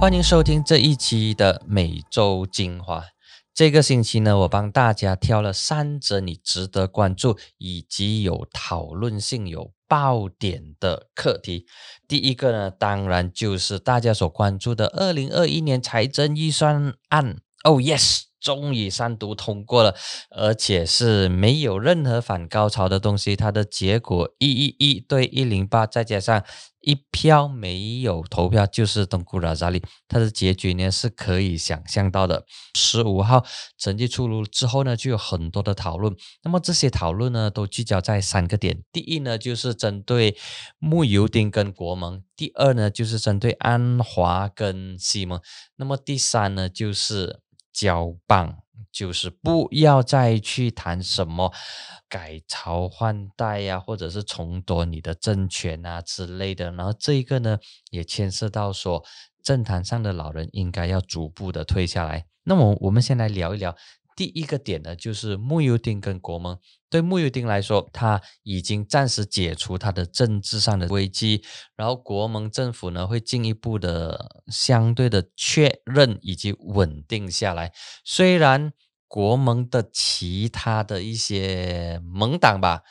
欢迎收听这一期的每周精华。这个星期呢，我帮大家挑了三则你值得关注以及有讨论性、有爆点的课题。第一个呢，当然就是大家所关注的二零二一年财政预算案。Oh yes！终于三读通过了，而且是没有任何反高潮的东西。它的结果一一一对一零八，再加上一票没有投票，就是东古拉扎利。它的结局呢是可以想象到的。十五号成绩出炉之后呢，就有很多的讨论。那么这些讨论呢，都聚焦在三个点：第一呢，就是针对穆尤丁跟国盟；第二呢，就是针对安华跟西蒙；那么第三呢，就是。交棒就是不要再去谈什么改朝换代呀，或者是重夺你的政权啊之类的。然后这一个呢，也牵涉到说政坛上的老人应该要逐步的退下来。那么我们先来聊一聊。第一个点呢，就是穆尤丁跟国盟。对穆尤丁来说，他已经暂时解除他的政治上的危机，然后国盟政府呢会进一步的相对的确认以及稳定下来。虽然国盟的其他的一些盟党吧。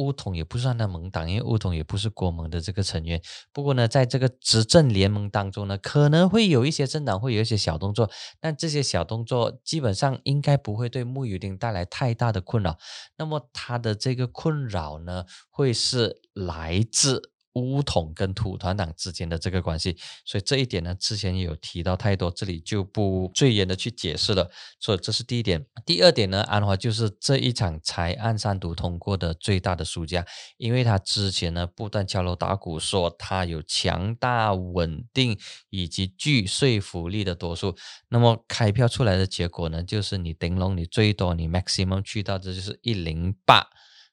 乌统也不算他盟党，因为乌统也不是国盟的这个成员。不过呢，在这个执政联盟当中呢，可能会有一些政党会有一些小动作，但这些小动作基本上应该不会对穆尤丁带来太大的困扰。那么他的这个困扰呢，会是来自。乌统跟土团党之间的这个关系，所以这一点呢，之前也有提到太多，这里就不赘言的去解释了。所以这是第一点。第二点呢，安华就是这一场裁案三读通过的最大的输家，因为他之前呢不断敲锣打鼓说他有强大、稳定以及具说服力的多数。那么开票出来的结果呢，就是你顶龙，你最多你 maximum 去到这就是一零八。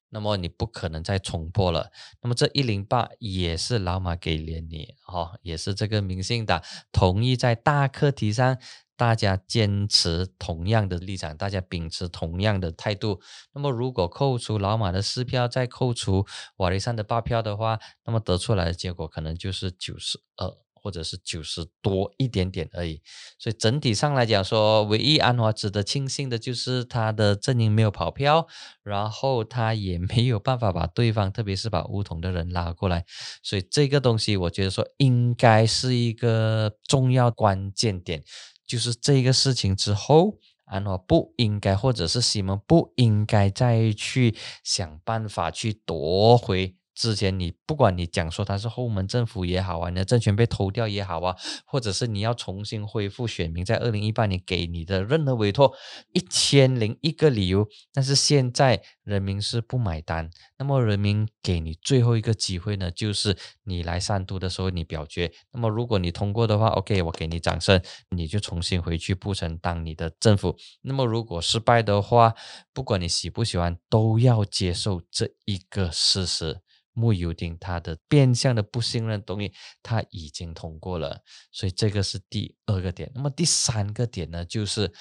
那么你不可能再冲破了。那么这一零八也是老马给连你，哈，也是这个民信党同意在大课题上大家坚持同样的立场，大家秉持同样的态度。那么如果扣除老马的四票，再扣除瓦雷山的八票的话，那么得出来的结果可能就是九十二。或者是九十多一点点而已，所以整体上来讲说，唯一安华值得庆幸的就是他的阵营没有跑票，然后他也没有办法把对方，特别是把乌统的人拉过来，所以这个东西我觉得说应该是一个重要关键点，就是这个事情之后，安华不应该，或者是西蒙不应该再去想办法去夺回。之前你不管你讲说他是后门政府也好啊，你的政权被偷掉也好啊，或者是你要重新恢复选民在二零一八年给你的任何委托一千零一个理由，但是现在人民是不买单。那么人民给你最后一个机会呢，就是你来三都的时候你表决。那么如果你通过的话，OK，我给你掌声，你就重新回去布城当你的政府。那么如果失败的话，不管你喜不喜欢，都要接受这一个事实。穆尤丁他的变相的不信任东西他已经通过了，所以这个是第二个点。那么第三个点呢，就是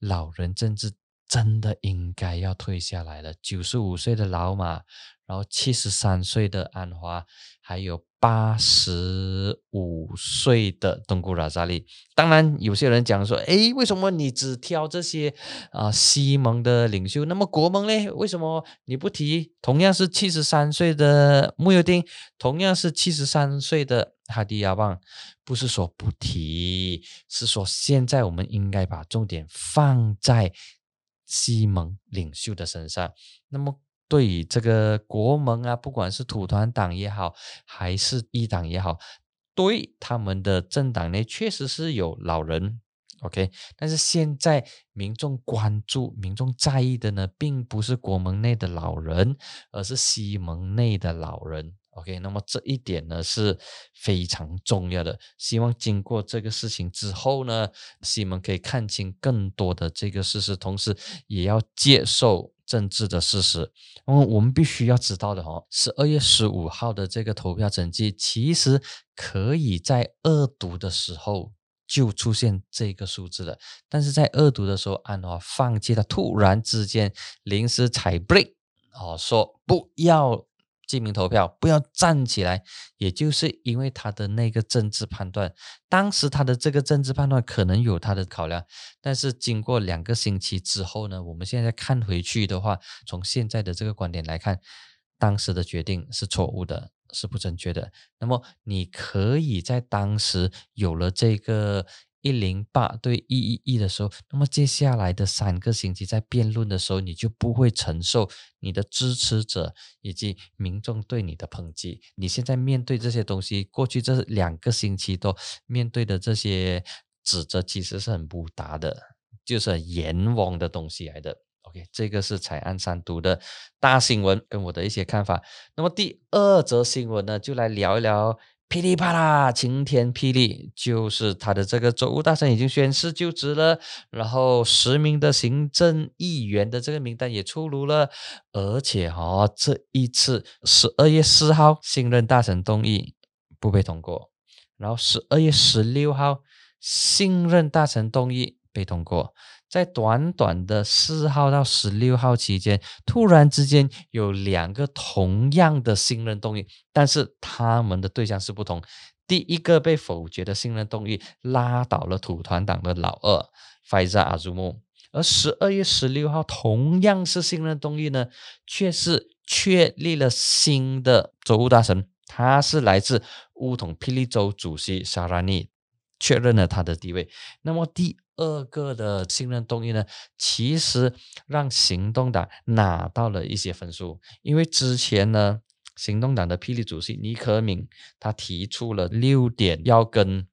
老人政治真的应该要退下来了。九十五岁的老马，然后七十三岁的安华，还有。八十五岁的东古拉扎利，当然有些人讲说，诶，为什么你只挑这些啊西蒙的领袖？那么国盟呢？为什么你不提同样是七十三岁的穆尤丁，同样是七十三岁的哈迪亚旺？不是说不提，是说现在我们应该把重点放在西蒙领袖的身上。那么。对于这个国盟啊，不管是土团党也好，还是一党也好，对他们的政党内确实是有老人，OK。但是现在民众关注、民众在意的呢，并不是国盟内的老人，而是西盟内的老人，OK。那么这一点呢是非常重要的。希望经过这个事情之后呢，西蒙可以看清更多的这个事实，同时也要接受。政治的事实，那么我们必须要知道的哦，十二月十五号的这个投票成绩，其实可以在二读的时候就出现这个数字了。但是在二读的时候，安华放弃了，突然之间临时踩 break 哦，说不要。记名投票，不要站起来，也就是因为他的那个政治判断。当时他的这个政治判断可能有他的考量，但是经过两个星期之后呢，我们现在看回去的话，从现在的这个观点来看，当时的决定是错误的，是不正确的。那么你可以在当时有了这个。一零八对一一一的时候，那么接下来的三个星期在辩论的时候，你就不会承受你的支持者以及民众对你的抨击。你现在面对这些东西，过去这两个星期都面对的这些指责，其实是很不达的，就是阎王的东西来的。OK，这个是彩案三读的大新闻，跟我的一些看法。那么第二则新闻呢，就来聊一聊。噼里啪啦，晴天霹雳，就是他的这个州务大臣已经宣誓就职了，然后十名的行政议员的这个名单也出炉了，而且哈，这一次十二月四号新任大臣动议不被通过，然后十二月十六号新任大臣动议被通过。在短短的四号到十六号期间，突然之间有两个同样的信任动议，但是他们的对象是不同。第一个被否决的信任动议拉倒了土团党的老二 Faiza a z u m 而十二月十六号同样是信任动议呢，却是确立了新的州务大臣，他是来自乌统霹雳州主席 Sarani，确认了他的地位。那么第。二个的信任动议呢，其实让行动党拿到了一些分数，因为之前呢，行动党的霹雳主席尼克敏他提出了六点要跟。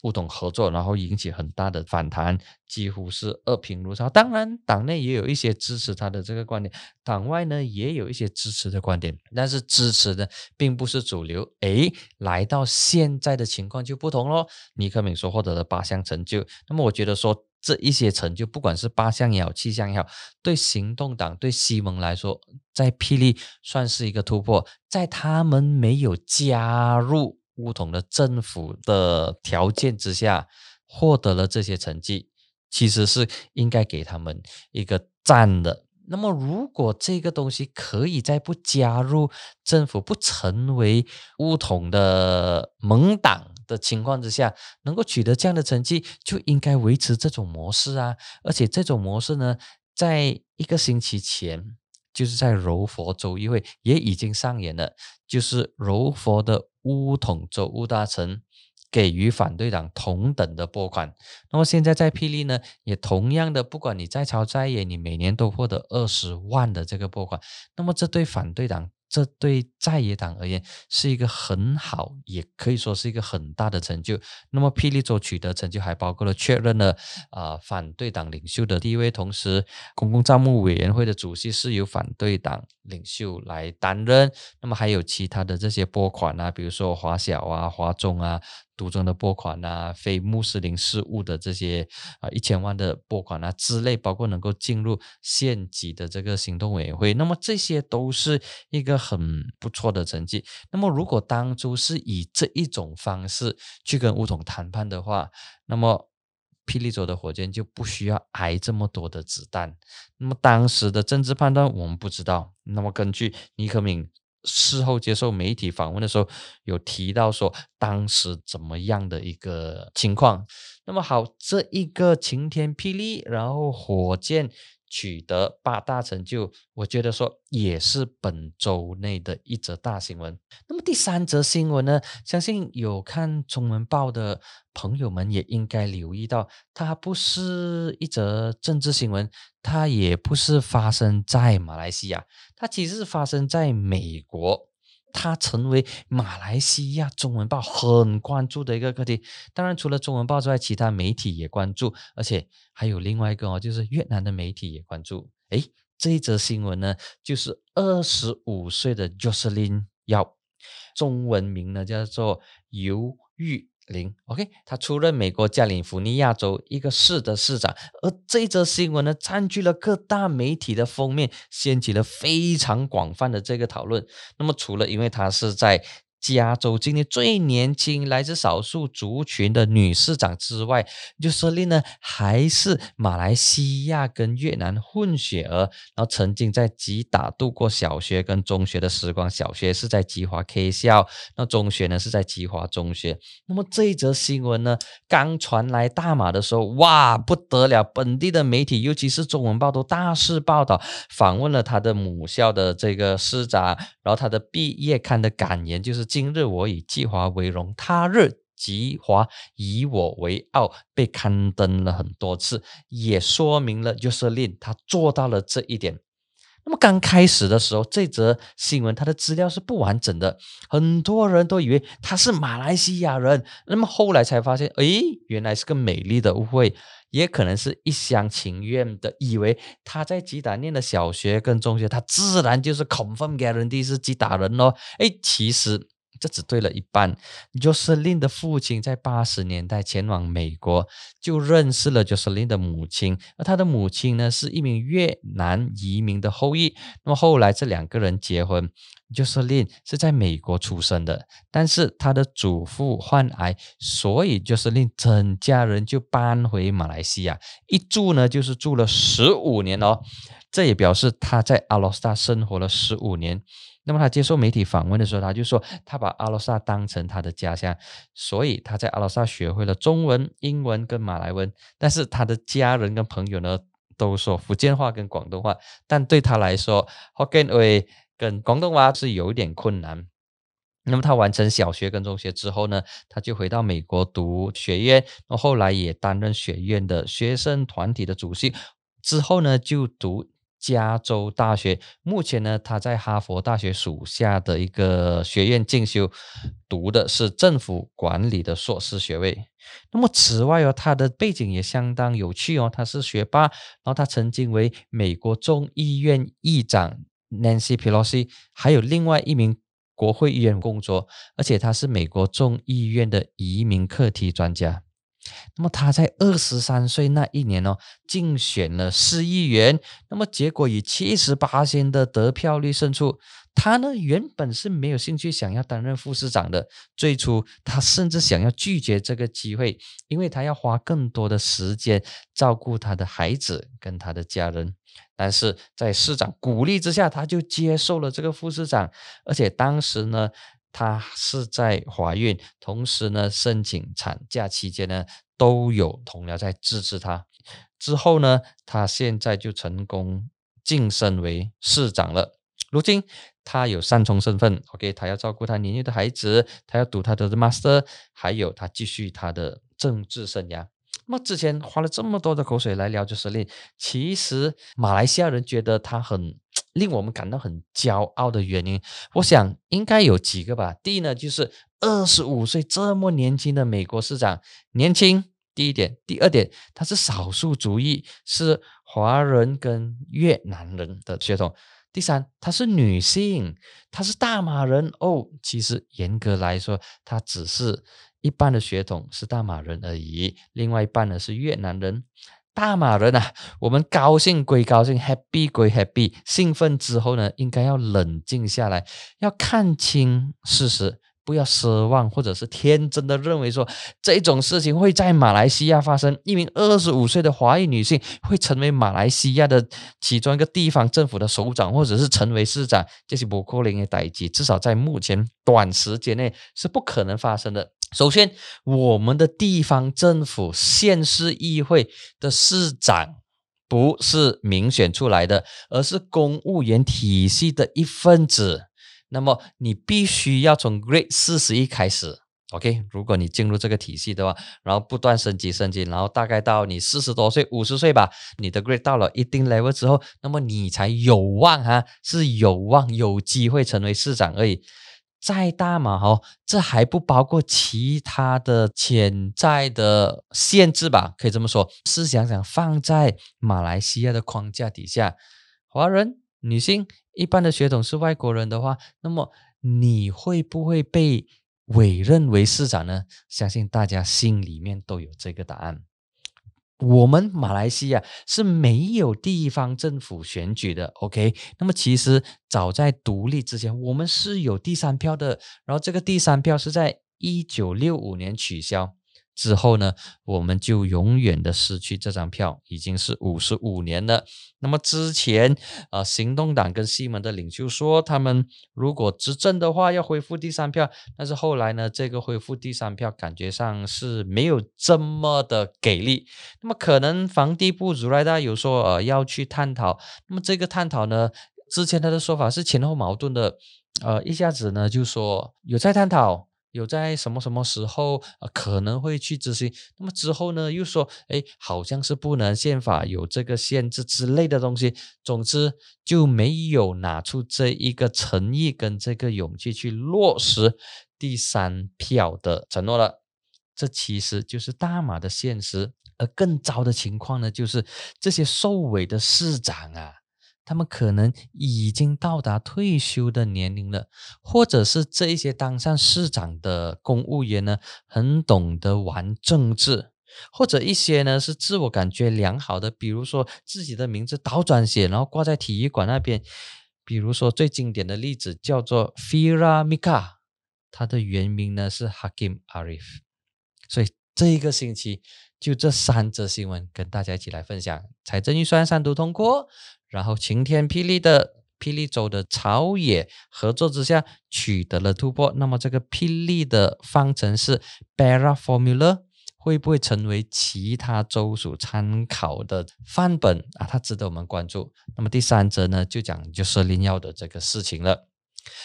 不统合作，然后引起很大的反弹，几乎是二平如潮。当然，党内也有一些支持他的这个观点，党外呢也有一些支持的观点，但是支持的并不是主流。诶，来到现在的情况就不同喽。尼克敏所获得的八项成就，那么我觉得说这一些成就，不管是八项也好，七项也好，对行动党、对西蒙来说，在霹雳算是一个突破，在他们没有加入。乌统的政府的条件之下获得了这些成绩，其实是应该给他们一个赞的。那么，如果这个东西可以在不加入政府、不成为乌统的盟党的情况之下，能够取得这样的成绩，就应该维持这种模式啊！而且，这种模式呢，在一个星期前。就是在柔佛州议会也已经上演了，就是柔佛的乌统州务大臣给予反对党同等的拨款。那么现在在霹雳呢，也同样的，不管你在超在野，你每年都获得二十万的这个拨款。那么这对反对党。这对在野党而言是一个很好，也可以说是一个很大的成就。那么，霹雳州取得成就还包括了确认了啊反对党领袖的地位，同时公共账目委员会的主席是由反对党领袖来担任。那么还有其他的这些拨款啊，比如说华小啊、华中啊。独中的拨款啊，非穆斯林事务的这些啊一千万的拨款啊之类，包括能够进入县级的这个行动委员会，那么这些都是一个很不错的成绩。那么如果当初是以这一种方式去跟乌统谈判的话，那么霹雳州的火箭就不需要挨这么多的子弹。那么当时的政治判断我们不知道。那么根据尼克敏。事后接受媒体访问的时候，有提到说当时怎么样的一个情况。那么好，这一个晴天霹雳，然后火箭。取得八大成就，我觉得说也是本周内的一则大新闻。那么第三则新闻呢？相信有看中文报的朋友们也应该留意到，它不是一则政治新闻，它也不是发生在马来西亚，它其实是发生在美国。它成为马来西亚中文报很关注的一个课题。当然，除了中文报之外，其他媒体也关注，而且还有另外一个哦，就是越南的媒体也关注。诶，这一则新闻呢，就是二十五岁的 Jocelyn YO 中文名呢叫做尤玉。零，OK，他出任美国加利福尼亚州一个市的市长，而这则新闻呢，占据了各大媒体的封面，掀起了非常广泛的这个讨论。那么，除了因为他是在加州今年最年轻、来自少数族群的女市长之外，就设立呢还是马来西亚跟越南混血儿，然后曾经在吉打度过小学跟中学的时光。小学是在吉华 K 校，那中学呢是在吉华中学。那么这一则新闻呢，刚传来大马的时候，哇，不得了！本地的媒体，尤其是中文报都大肆报道，访问了他的母校的这个师长，然后他的毕业刊的感言就是。今日我以计华为荣，他日吉华以我为傲，被刊登了很多次，也说明了就是令他做到了这一点。那么刚开始的时候，这则新闻它的资料是不完整的，很多人都以为他是马来西亚人。那么后来才发现，哎，原来是个美丽的误会，也可能是一厢情愿的，以为他在吉打念的小学跟中学，他自然就是 confirm guarantee 是吉打人咯。哎，其实。这只对了一半。Jocelyn 的父亲在八十年代前往美国，就认识了 Jocelyn 的母亲，而他的母亲呢是一名越南移民的后裔。那么后来这两个人结婚，Jocelyn 是在美国出生的，但是他的祖父患癌，所以 Jocelyn 整家人就搬回马来西亚，一住呢就是住了十五年哦。这也表示他在阿罗斯达生活了十五年。那么他接受媒体访问的时候，他就说他把阿罗萨当成他的家乡，所以他在阿罗萨学会了中文、英文跟马来文。但是他的家人跟朋友呢，都说福建话跟广东话，但对他来说，Hokkien 话跟广东话是有一点困难。那么他完成小学跟中学之后呢，他就回到美国读学院，后来也担任学院的学生团体的主席。之后呢，就读。加州大学目前呢，他在哈佛大学属下的一个学院进修，读的是政府管理的硕士学位。那么此外哦，他的背景也相当有趣哦，他是学霸，然后他曾经为美国众议院议长 Nancy Pelosi，还有另外一名国会议员工作，而且他是美国众议院的移民课题专家。那么他在二十三岁那一年哦，竞选了市议员，那么结果以七十八仙的得票率胜出。他呢原本是没有兴趣想要担任副市长的，最初他甚至想要拒绝这个机会，因为他要花更多的时间照顾他的孩子跟他的家人。但是在市长鼓励之下，他就接受了这个副市长，而且当时呢。她是在怀孕，同时呢，申请产假期间呢，都有同僚在支持她。之后呢，她现在就成功晋升为市长了。如今她有三重身份，OK，她要照顾她年幼的孩子，她要读她的 master，还有她继续她的政治生涯。那之前花了这么多的口水来聊就是令，其实马来西亚人觉得他很 令我们感到很骄傲的原因，我想应该有几个吧。第一呢，就是二十五岁这么年轻的美国市长，年轻。第一点，第二点，他是少数族裔，是华人跟越南人的血统。第三，她是女性，她是大马人哦。其实严格来说，她只是。一半的血统是大马人而已，另外一半呢是越南人。大马人啊，我们高兴归高兴，happy 归 happy，兴奋之后呢，应该要冷静下来，要看清事实。不要奢望，或者是天真的认为说这种事情会在马来西亚发生。一名二十五岁的华裔女性会成为马来西亚的其中一个地方政府的首长，或者是成为市长，这是不可能的代际，至少在目前短时间内是不可能发生的。首先，我们的地方政府县市议会的市长不是民选出来的，而是公务员体系的一份子。那么你必须要从 Grade 四十一开始，OK？如果你进入这个体系的话，然后不断升级升级，然后大概到你四十多岁、五十岁吧，你的 Grade 到了一定 level 之后，那么你才有望哈，是有望有机会成为市长而已。再大嘛，哈，这还不包括其他的潜在的限制吧？可以这么说。试想想，放在马来西亚的框架底下，华人。女性一般的血统是外国人的话，那么你会不会被委任为市长呢？相信大家心里面都有这个答案。我们马来西亚是没有地方政府选举的，OK？那么其实早在独立之前，我们是有第三票的，然后这个第三票是在一九六五年取消。之后呢，我们就永远的失去这张票，已经是五十五年了。那么之前，呃，行动党跟西门的领袖说，他们如果执政的话，要恢复第三票。但是后来呢，这个恢复第三票感觉上是没有这么的给力。那么可能房地部如来大有说，呃，要去探讨。那么这个探讨呢，之前他的说法是前后矛盾的，呃，一下子呢就说有在探讨。有在什么什么时候可能会去执行？那么之后呢，又说哎，好像是不能宪法有这个限制之类的东西。总之就没有拿出这一个诚意跟这个勇气去落实第三票的承诺了。这其实就是大马的现实。而更糟的情况呢，就是这些受委的市长啊。他们可能已经到达退休的年龄了，或者是这一些当上市长的公务员呢，很懂得玩政治，或者一些呢是自我感觉良好的，比如说自己的名字倒转写，然后挂在体育馆那边。比如说最经典的例子叫做 Fira Mika，他的原名呢是 Hakim Arif。所以这一个星期就这三则新闻跟大家一起来分享，财政预算三读通过。然后晴天霹雳的霹雳州的朝野合作之下取得了突破。那么这个霹雳的方程式 Bara Formula 会不会成为其他州属参考的范本啊？它值得我们关注。那么第三则呢，就讲就是林耀的这个事情了。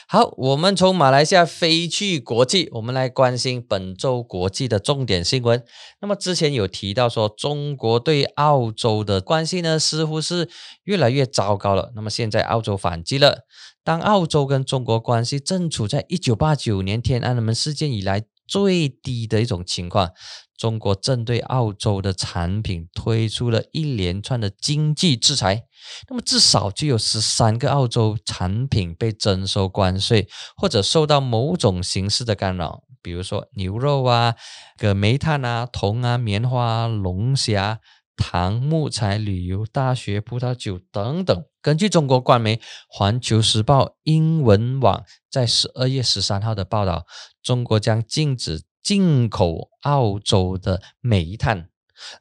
好，我们从马来西亚飞去国际，我们来关心本周国际的重点新闻。那么之前有提到说，中国对澳洲的关系呢，似乎是越来越糟糕了。那么现在澳洲反击了，当澳洲跟中国关系正处在一九八九年天安门事件以来最低的一种情况。中国针对澳洲的产品推出了一连串的经济制裁，那么至少就有十三个澳洲产品被征收关税，或者受到某种形式的干扰，比如说牛肉啊、个煤炭啊、铜啊、棉花、啊龙虾、糖、木材、旅游、大学、葡萄酒等等。根据中国官媒《环球时报》英文网在十二月十三号的报道，中国将禁止。进口澳洲的煤炭，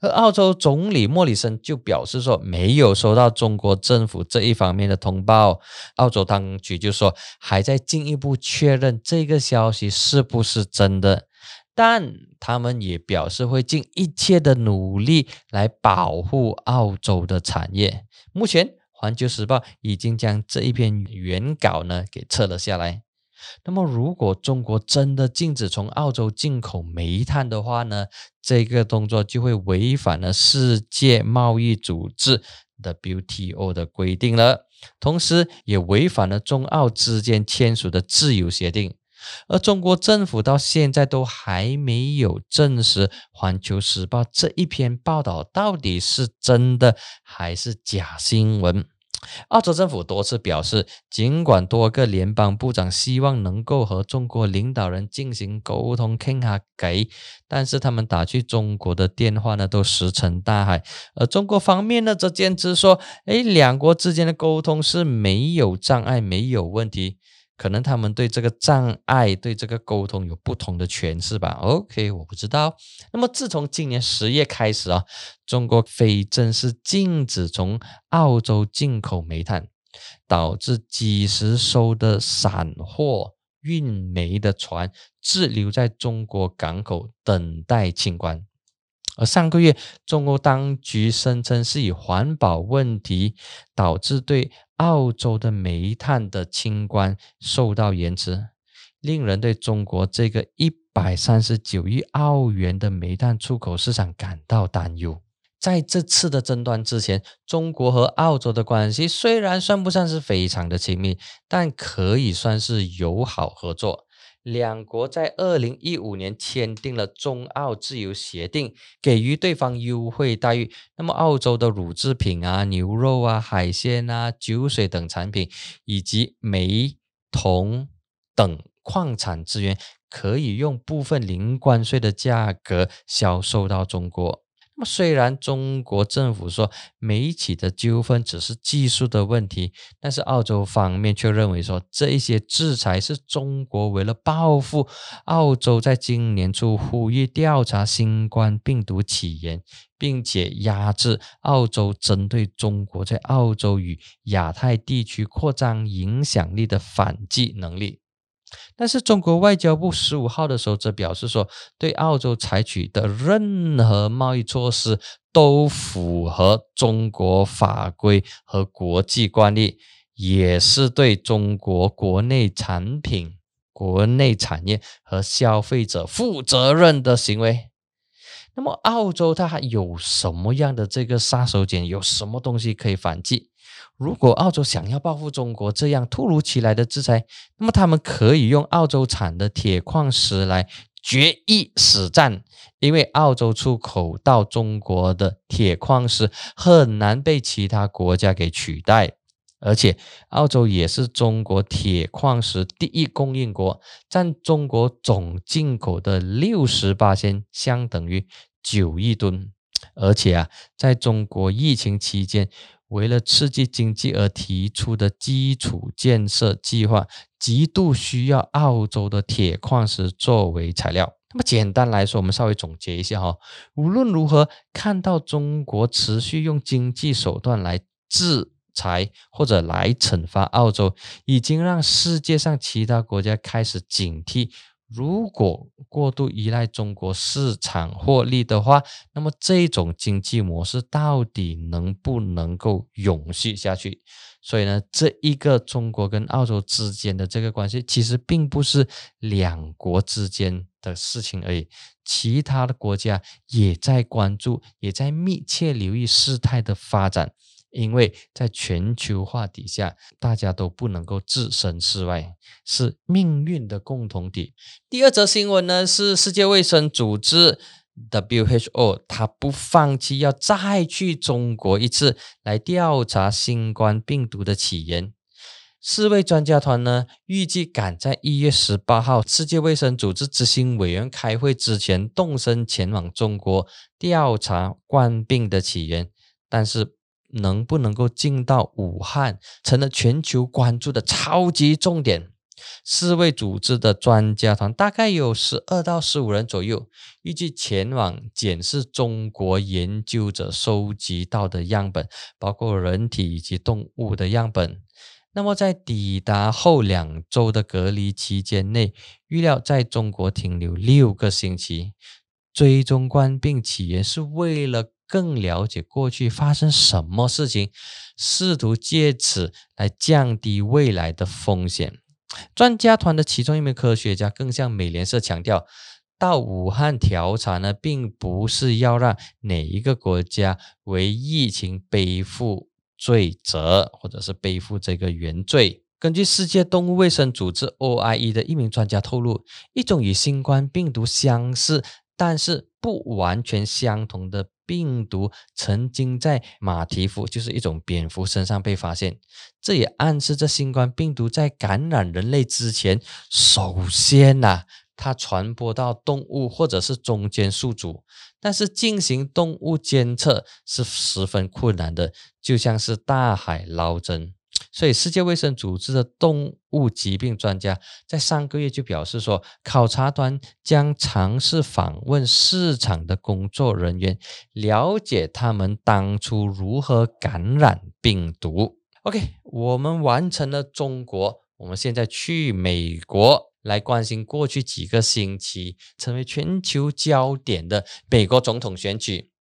而澳洲总理莫里森就表示说，没有收到中国政府这一方面的通报。澳洲当局就说，还在进一步确认这个消息是不是真的，但他们也表示会尽一切的努力来保护澳洲的产业。目前，《环球时报》已经将这一篇原稿呢给撤了下来。那么，如果中国真的禁止从澳洲进口煤炭的话呢？这个动作就会违反了世界贸易组织 WTO 的规定了，同时也违反了中澳之间签署的自由协定。而中国政府到现在都还没有证实《环球时报》这一篇报道到底是真的还是假新闻。澳洲政府多次表示，尽管多个联邦部长希望能够和中国领导人进行沟通，听下偈，但是他们打去中国的电话呢，都石沉大海。而中国方面呢，则坚持说，哎，两国之间的沟通是没有障碍，没有问题。可能他们对这个障碍、对这个沟通有不同的诠释吧。OK，我不知道。那么自从今年十月开始啊，中国非正式禁止从澳洲进口煤炭，导致几十艘的散货运煤的船滞留在中国港口等待清关。而上个月，中国当局声称是以环保问题导致对澳洲的煤炭的清关受到延迟，令人对中国这个一百三十九亿澳元的煤炭出口市场感到担忧。在这次的争端之前，中国和澳洲的关系虽然算不上是非常的亲密，但可以算是友好合作。两国在二零一五年签订了中澳自由协定，给予对方优惠待遇。那么，澳洲的乳制品啊、牛肉啊、海鲜啊、酒水等产品，以及煤、铜等矿产资源，可以用部分零关税的价格销售到中国。虽然中国政府说每一起的纠纷只是技术的问题，但是澳洲方面却认为说这一些制裁是中国为了报复澳洲，在今年初呼吁调查新冠病毒起源，并且压制澳洲针对中国在澳洲与亚太地区扩张影响力的反击能力。但是中国外交部十五号的时候则表示说，对澳洲采取的任何贸易措施都符合中国法规和国际惯例，也是对中国国内产品、国内产业和消费者负责任的行为。那么，澳洲它还有什么样的这个杀手锏？有什么东西可以反击？如果澳洲想要报复中国这样突如其来的制裁，那么他们可以用澳洲产的铁矿石来决一死战，因为澳洲出口到中国的铁矿石很难被其他国家给取代，而且澳洲也是中国铁矿石第一供应国，占中国总进口的六十八千，相等于九亿吨，而且啊，在中国疫情期间。为了刺激经济而提出的基础建设计划，极度需要澳洲的铁矿石作为材料。那么简单来说，我们稍微总结一下哈。无论如何，看到中国持续用经济手段来制裁或者来惩罚澳洲，已经让世界上其他国家开始警惕。如果过度依赖中国市场获利的话，那么这种经济模式到底能不能够永续下去？所以呢，这一个中国跟澳洲之间的这个关系，其实并不是两国之间的事情而已，其他的国家也在关注，也在密切留意事态的发展。因为在全球化底下，大家都不能够置身事外，是命运的共同体。第二则新闻呢，是世界卫生组织 WHO，它不放弃要再去中国一次来调查新冠病毒的起源。四位专家团呢，预计赶在一月十八号世界卫生组织执行委员开会之前动身前往中国调查冠病的起源，但是。能不能够进到武汉，成了全球关注的超级重点。世卫组织的专家团大概有十二到十五人左右，预计前往检视中国研究者收集到的样本，包括人体以及动物的样本。那么在抵达后两周的隔离期间内，预料在中国停留六个星期。追踪冠病起源是为了。更了解过去发生什么事情，试图借此来降低未来的风险。专家团的其中一名科学家更向美联社强调，到武汉调查呢，并不是要让哪一个国家为疫情背负罪责，或者是背负这个原罪。根据世界动物卫生组织 OIE 的一名专家透露，一种与新冠病毒相似，但是不完全相同的。病毒曾经在马蹄蝠，就是一种蝙蝠身上被发现，这也暗示着新冠病毒在感染人类之前，首先呐，它传播到动物或者是中间宿主，但是进行动物监测是十分困难的，就像是大海捞针。所以，世界卫生组织的动物疾病专家在上个月就表示说，考察团将尝试访问市场的工作人员，了解他们当初如何感染病毒。OK，我们完成了中国，我们现在去美国来关心过去几个星期成为全球焦点的美国总统选举。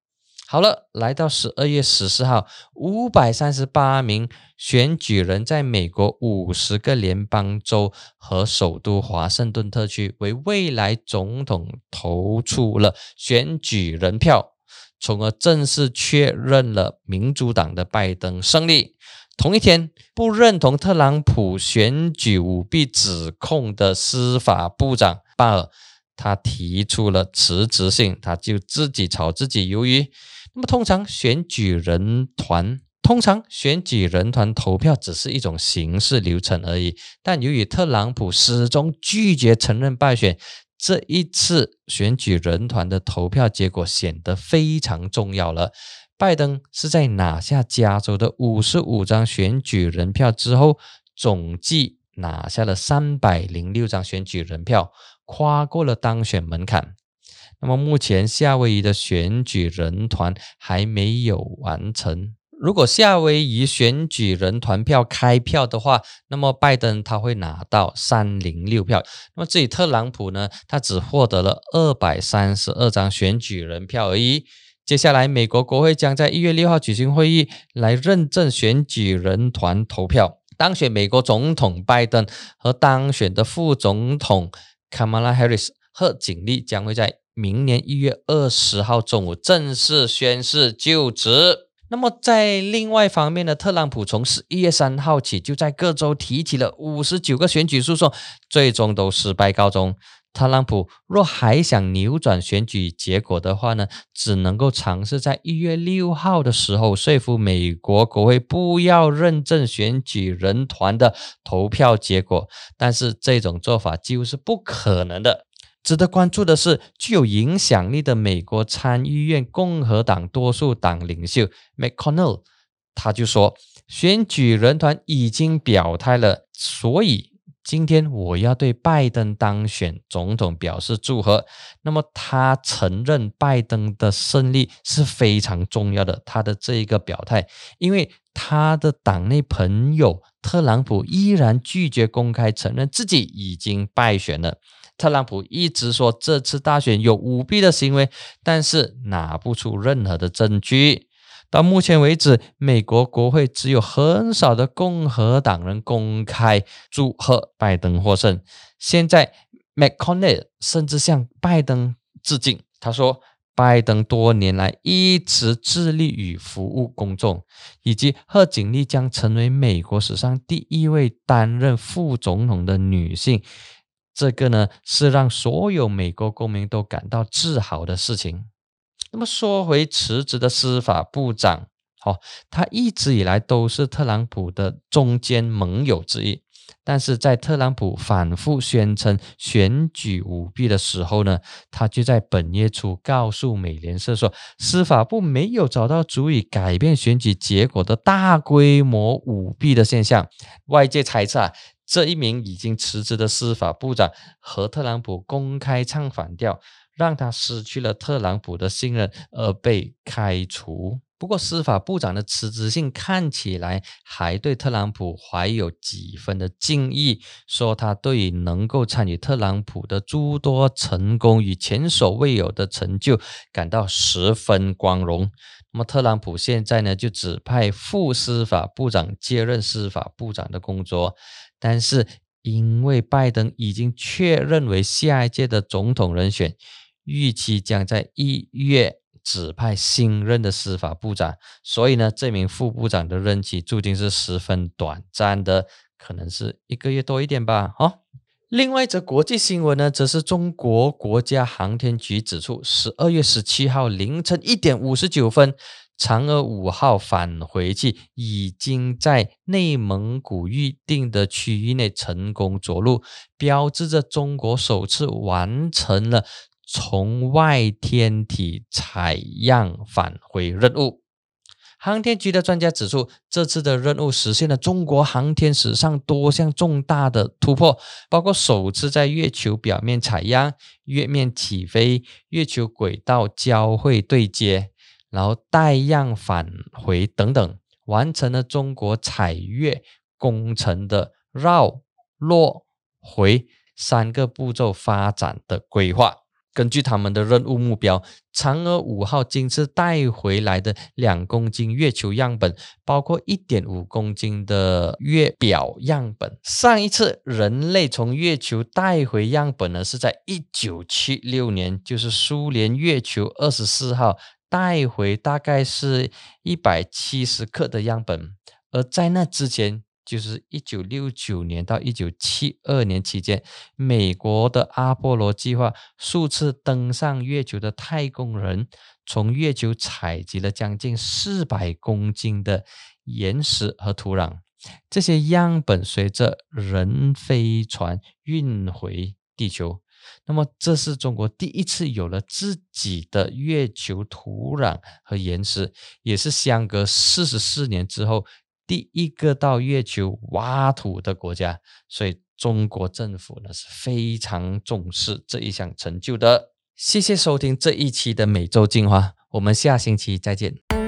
好了，来到十二月十四号，五百三十八名选举人在美国五十个联邦州和首都华盛顿特区为未来总统投出了选举人票，从而正式确认了民主党的拜登胜利。同一天，不认同特朗普选举舞弊指控的司法部长巴尔，他提出了辞职信，他就自己炒自己鱿鱼。那么，通常选举人团，通常选举人团投票只是一种形式流程而已。但由于特朗普始终拒绝承认败选，这一次选举人团的投票结果显得非常重要了。拜登是在拿下加州的五十五张选举人票之后，总计拿下了三百零六张选举人票，跨过了当选门槛。那么目前夏威夷的选举人团还没有完成。如果夏威夷选举人团票开票的话，那么拜登他会拿到三零六票。那么至于特朗普呢，他只获得了二百三十二张选举人票而已。接下来，美国国会将在一月六号举行会议来认证选举人团投票。当选美国总统拜登和当选的副总统 Kamala Harris 贺锦丽将会在明年一月二十号中午正式宣誓就职。那么，在另外方面呢，特朗普从十一月三号起就在各州提起了五十九个选举诉讼，最终都失败告终。特朗普若还想扭转选举结果的话呢，只能够尝试在一月六号的时候说服美国国会不要认证选举人团的投票结果，但是这种做法几乎是不可能的。值得关注的是，具有影响力的美国参议院共和党多数党领袖 McConnell，他就说，选举人团已经表态了，所以今天我要对拜登当选总统表示祝贺。那么他承认拜登的胜利是非常重要的，他的这一个表态，因为他的党内朋友特朗普依然拒绝公开承认自己已经败选了。特朗普一直说这次大选有舞弊的行为，但是拿不出任何的证据。到目前为止，美国国会只有很少的共和党人公开祝贺拜登获胜。现在，McConnell 甚至向拜登致敬，他说：“拜登多年来一直致力于服务公众，以及贺锦丽将成为美国史上第一位担任副总统的女性。”这个呢，是让所有美国公民都感到自豪的事情。那么说回辞职的司法部长，哦，他一直以来都是特朗普的中间盟友之一。但是在特朗普反复宣称选举舞弊的时候呢，他就在本月初告诉美联社说，司法部没有找到足以改变选举结果的大规模舞弊的现象。外界猜测啊。这一名已经辞职的司法部长和特朗普公开唱反调，让他失去了特朗普的信任而被开除。不过，司法部长的辞职信看起来还对特朗普怀有几分的敬意，说他对于能够参与特朗普的诸多成功与前所未有的成就感到十分光荣。那么，特朗普现在呢，就指派副司法部长接任司法部长的工作。但是，因为拜登已经确认为下一届的总统人选，预期将在一月指派新任的司法部长，所以呢，这名副部长的任期注定是十分短暂的，可能是一个月多一点吧。好，另外一则国际新闻呢，则是中国国家航天局指出，十二月十七号凌晨一点五十九分。嫦娥五号返回器已经在内蒙古预定的区域内成功着陆，标志着中国首次完成了从外天体采样返回任务。航天局的专家指出，这次的任务实现了中国航天史上多项重大的突破，包括首次在月球表面采样、月面起飞、月球轨道交会对接。然后带样返回等等，完成了中国采月工程的绕、落、回三个步骤发展的规划。根据他们的任务目标，嫦娥五号今次带回来的两公斤月球样本，包括一点五公斤的月表样本。上一次人类从月球带回样本呢，是在一九七六年，就是苏联月球二十四号。带回大概是一百七十克的样本，而在那之前，就是一九六九年到一九七二年期间，美国的阿波罗计划数次登上月球的太空人，从月球采集了将近四百公斤的岩石和土壤，这些样本随着人飞船运回地球。那么，这是中国第一次有了自己的月球土壤和岩石，也是相隔四十四年之后第一个到月球挖土的国家。所以，中国政府呢是非常重视这一项成就的。谢谢收听这一期的每周进化，我们下星期再见。